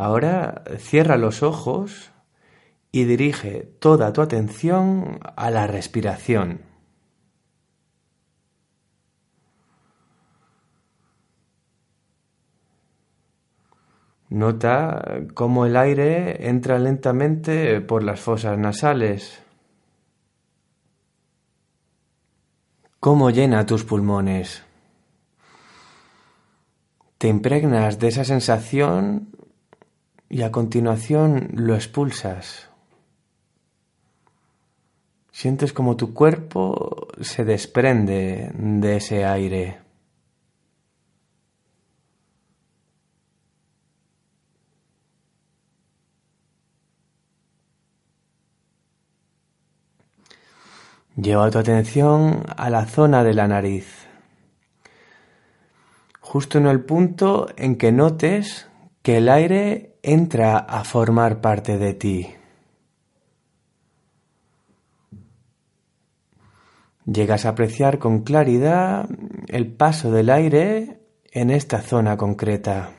Ahora cierra los ojos y dirige toda tu atención a la respiración. Nota cómo el aire entra lentamente por las fosas nasales. Cómo llena tus pulmones. Te impregnas de esa sensación y a continuación lo expulsas. Sientes como tu cuerpo se desprende de ese aire. Lleva tu atención a la zona de la nariz, justo en el punto en que notes que el aire entra a formar parte de ti. Llegas a apreciar con claridad el paso del aire en esta zona concreta.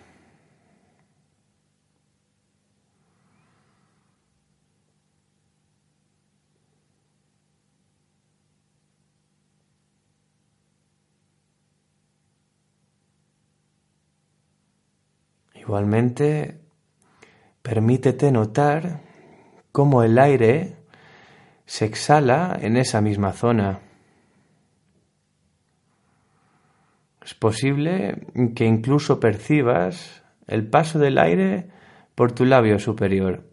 Igualmente, permítete notar cómo el aire se exhala en esa misma zona. Es posible que incluso percibas el paso del aire por tu labio superior.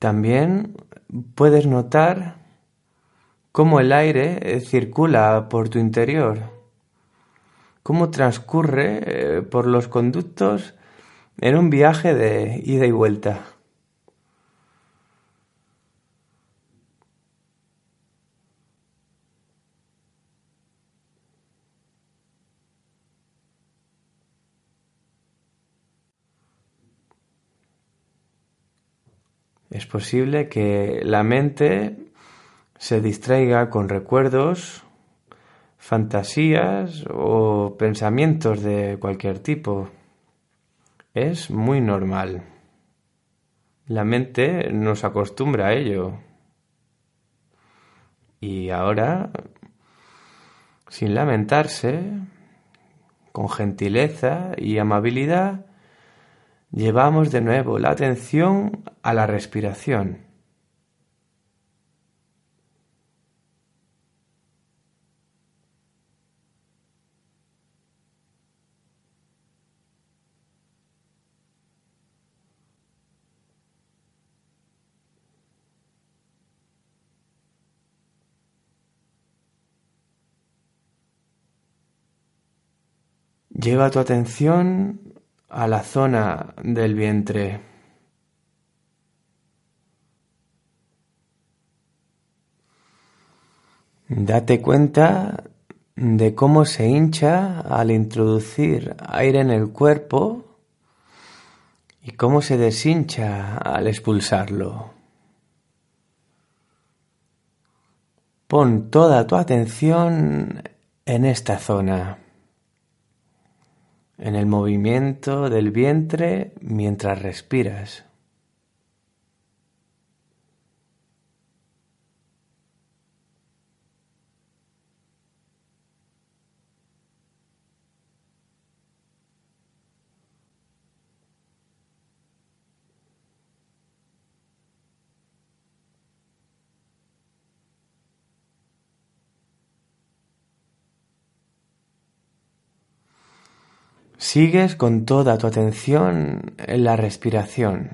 También puedes notar cómo el aire eh, circula por tu interior, cómo transcurre eh, por los conductos en un viaje de ida y vuelta. Es posible que la mente se distraiga con recuerdos, fantasías o pensamientos de cualquier tipo. Es muy normal. La mente nos acostumbra a ello. Y ahora, sin lamentarse, con gentileza y amabilidad, Llevamos de nuevo la atención a la respiración. Lleva tu atención a la zona del vientre. Date cuenta de cómo se hincha al introducir aire en el cuerpo y cómo se deshincha al expulsarlo. Pon toda tu atención en esta zona en el movimiento del vientre mientras respiras. Sigues con toda tu atención en la respiración.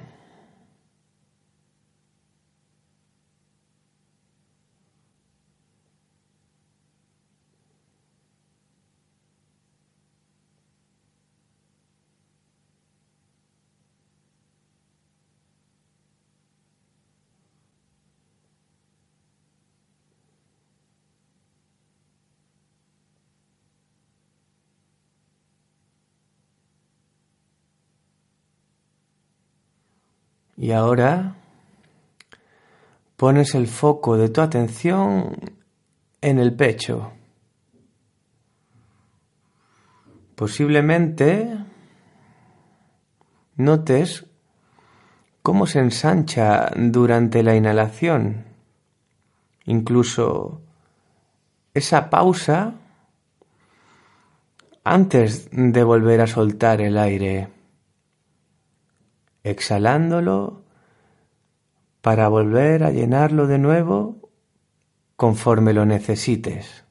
Y ahora pones el foco de tu atención en el pecho. Posiblemente notes cómo se ensancha durante la inhalación. Incluso esa pausa antes de volver a soltar el aire, exhalándolo para volver a llenarlo de nuevo conforme lo necesites.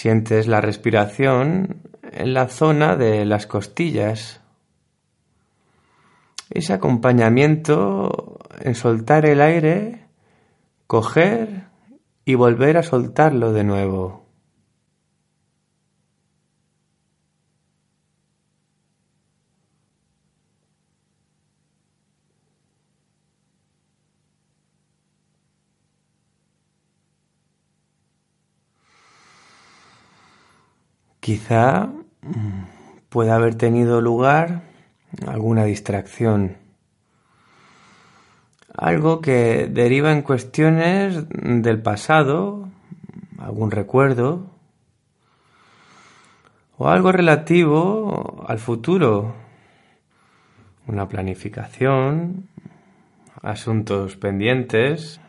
Sientes la respiración en la zona de las costillas. Ese acompañamiento en soltar el aire, coger y volver a soltarlo de nuevo. Quizá mm, pueda haber tenido lugar alguna distracción, algo que deriva en cuestiones del pasado, algún recuerdo, o algo relativo al futuro, una planificación, asuntos pendientes.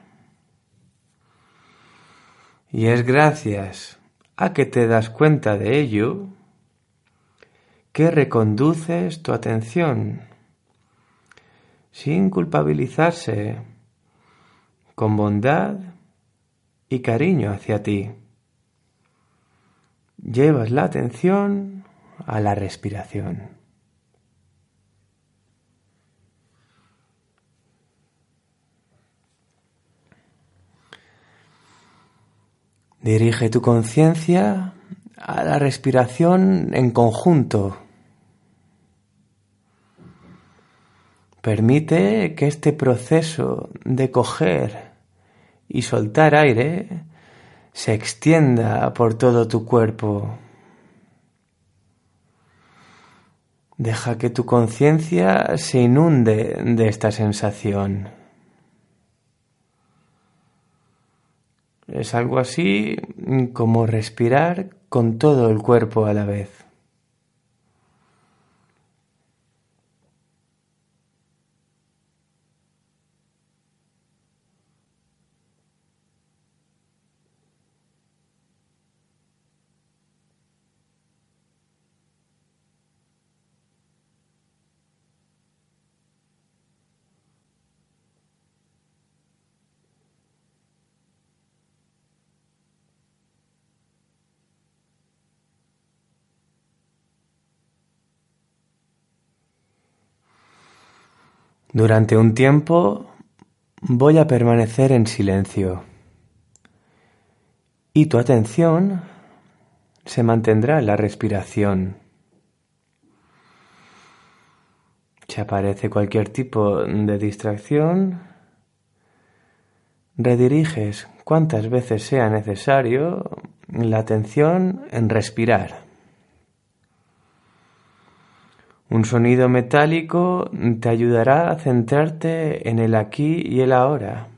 Y es gracias a que te das cuenta de ello, que reconduces tu atención sin culpabilizarse, con bondad y cariño hacia ti. Llevas la atención a la respiración. Dirige tu conciencia a la respiración en conjunto. Permite que este proceso de coger y soltar aire se extienda por todo tu cuerpo. Deja que tu conciencia se inunde de esta sensación. Es algo así como respirar con todo el cuerpo a la vez. Durante un tiempo voy a permanecer en silencio y tu atención se mantendrá en la respiración. Si aparece cualquier tipo de distracción, rediriges cuantas veces sea necesario la atención en respirar. Un sonido metálico te ayudará a centrarte en el aquí y el ahora.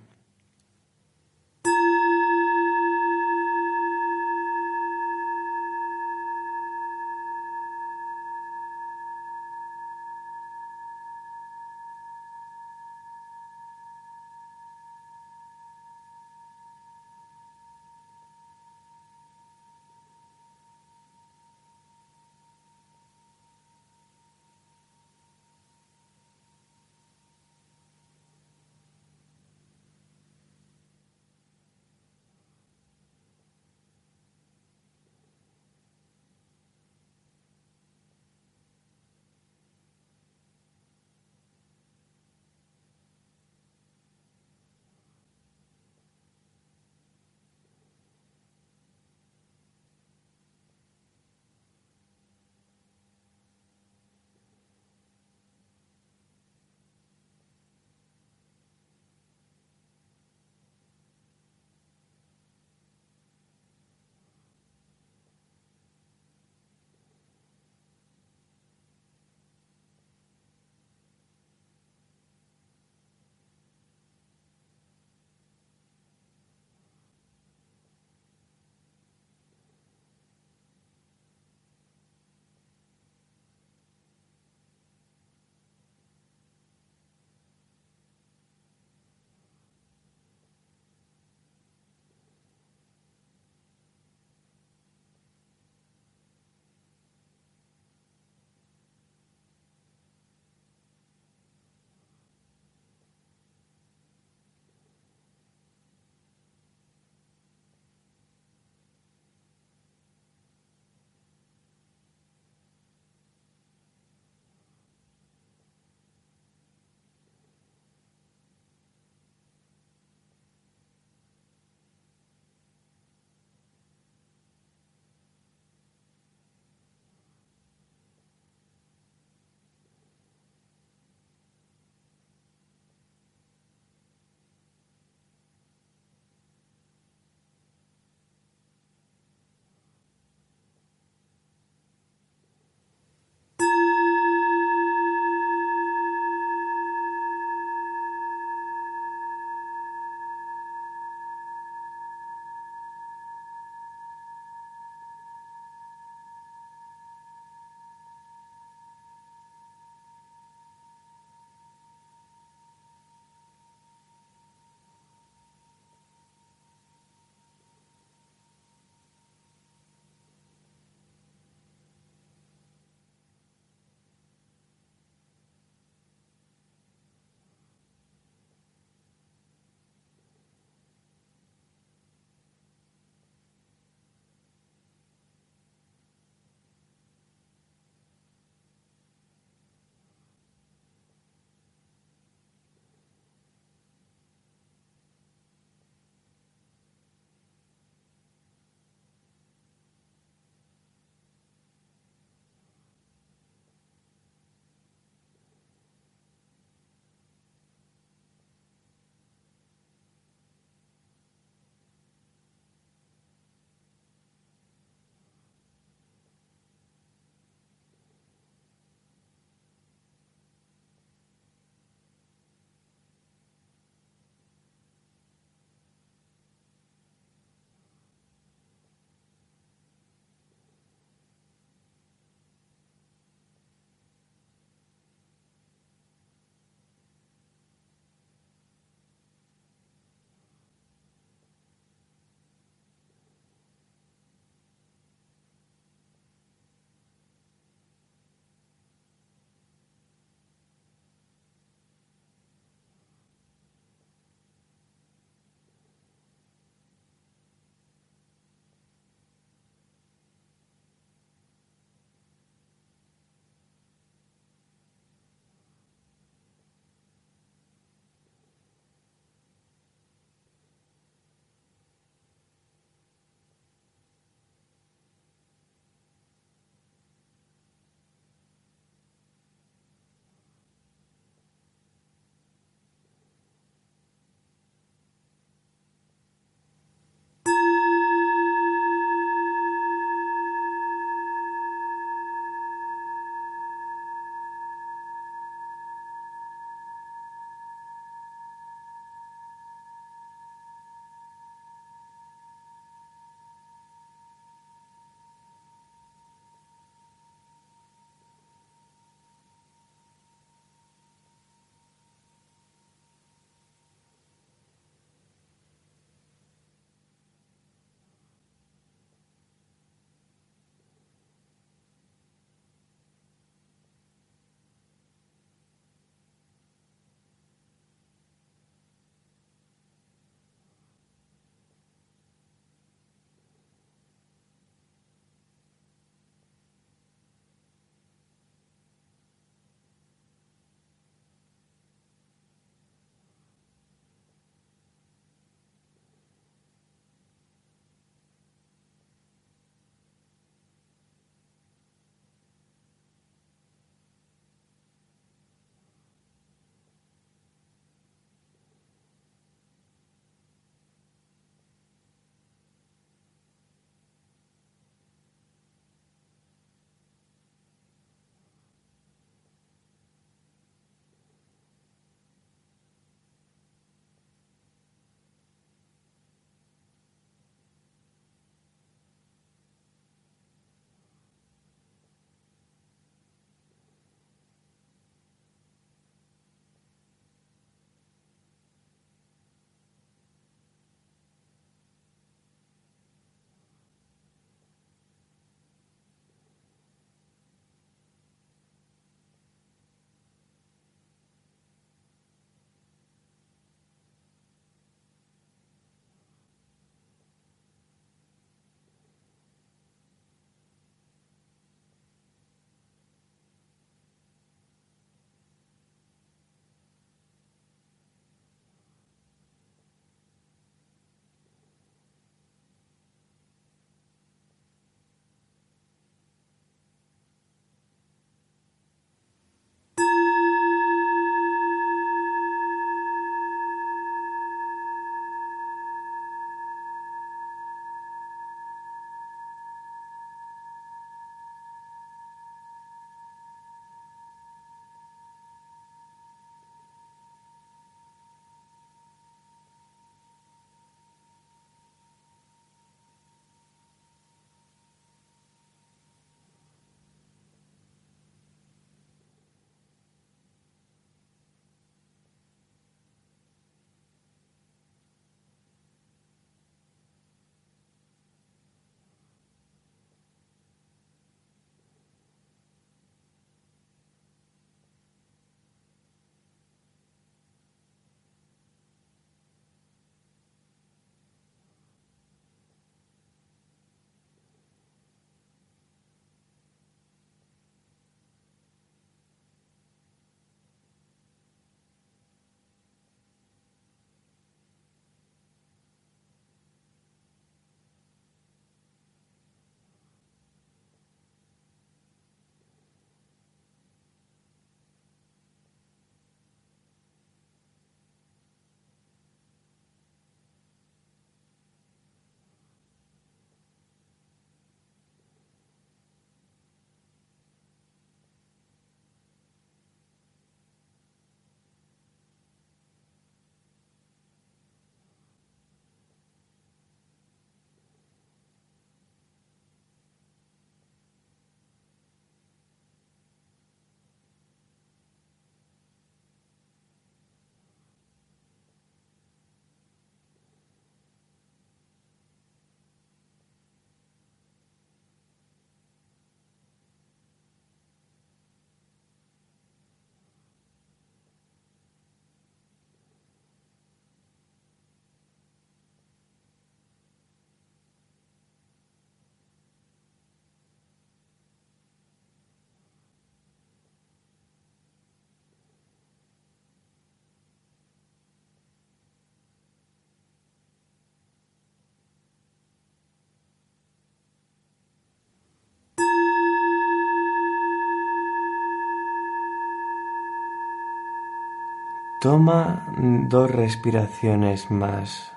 Toma dos respiraciones más,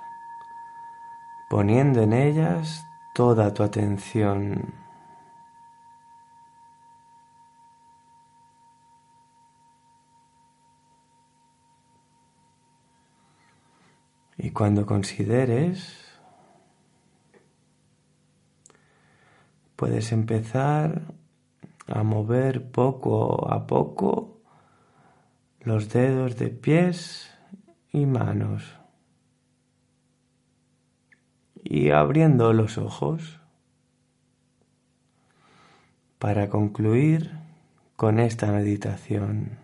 poniendo en ellas toda tu atención. Y cuando consideres, puedes empezar a mover poco a poco los dedos de pies y manos y abriendo los ojos para concluir con esta meditación.